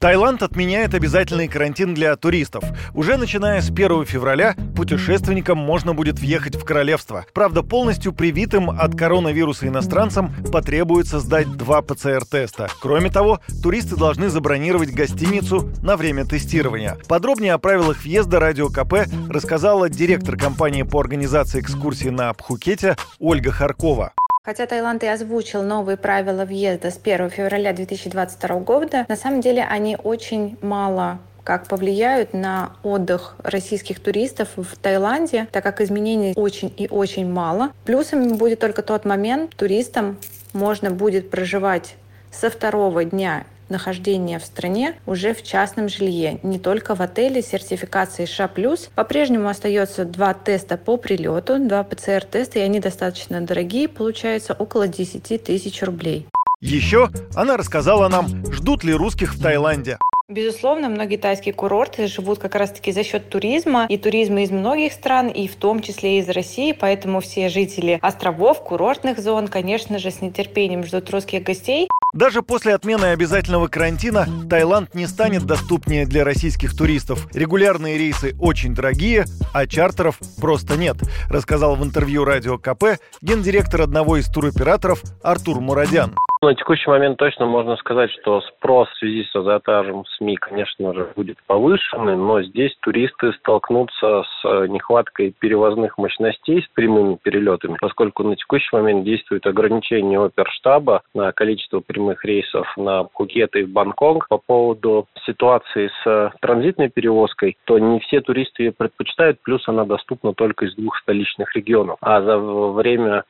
Таиланд отменяет обязательный карантин для туристов. Уже начиная с 1 февраля путешественникам можно будет въехать в королевство. Правда, полностью привитым от коронавируса иностранцам потребуется сдать два ПЦР-теста. Кроме того, туристы должны забронировать гостиницу на время тестирования. Подробнее о правилах въезда Радио КП рассказала директор компании по организации экскурсий на Пхукете Ольга Харкова. Хотя Таиланд и озвучил новые правила въезда с 1 февраля 2022 года, на самом деле они очень мало как повлияют на отдых российских туристов в Таиланде, так как изменений очень и очень мало. Плюсом будет только тот момент, туристам можно будет проживать со второго дня нахождения в стране уже в частном жилье, не только в отеле с сертификацией ША+. По-прежнему остается два теста по прилету, два ПЦР-теста, и они достаточно дорогие, получается около 10 тысяч рублей. Еще она рассказала нам, ждут ли русских в Таиланде. Безусловно, многие тайские курорты живут как раз-таки за счет туризма, и туризма из многих стран, и в том числе из России, поэтому все жители островов, курортных зон, конечно же, с нетерпением ждут русских гостей. Даже после отмены обязательного карантина Таиланд не станет доступнее для российских туристов. Регулярные рейсы очень дорогие, а чартеров просто нет, рассказал в интервью радио КП гендиректор одного из туроператоров Артур Мурадян. На текущий момент точно можно сказать, что спрос в связи с ажиотажем СМИ, конечно же, будет повышенный, но здесь туристы столкнутся с э, нехваткой перевозных мощностей с прямыми перелетами, поскольку на текущий момент действует ограничение оперштаба на количество прямых рейсов на Пхукет и в Бангкок. По поводу ситуации с транзитной перевозкой, то не все туристы ее предпочитают, плюс она доступна только из двух столичных регионов. А за время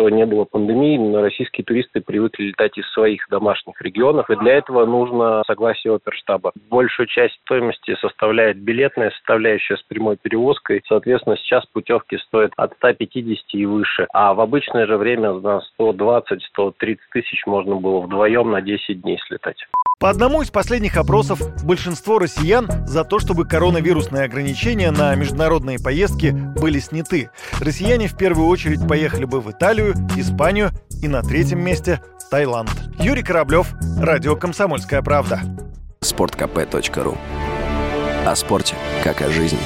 что не было пандемии, но российские туристы привыкли летать из своих домашних регионов, и для этого нужно согласие оперштаба. Большую часть стоимости составляет билетная составляющая с прямой перевозкой. Соответственно, сейчас путевки стоят от 150 и выше, а в обычное же время на 120-130 тысяч можно было вдвоем на 10 дней слетать. По одному из последних опросов, большинство россиян за то, чтобы коронавирусные ограничения на международные поездки были сняты. Россияне в первую очередь поехали бы в Италию, Испанию и на третьем месте – Таиланд. Юрий Кораблев, Радио «Комсомольская правда». Спорткп.ру О спорте, как о жизни.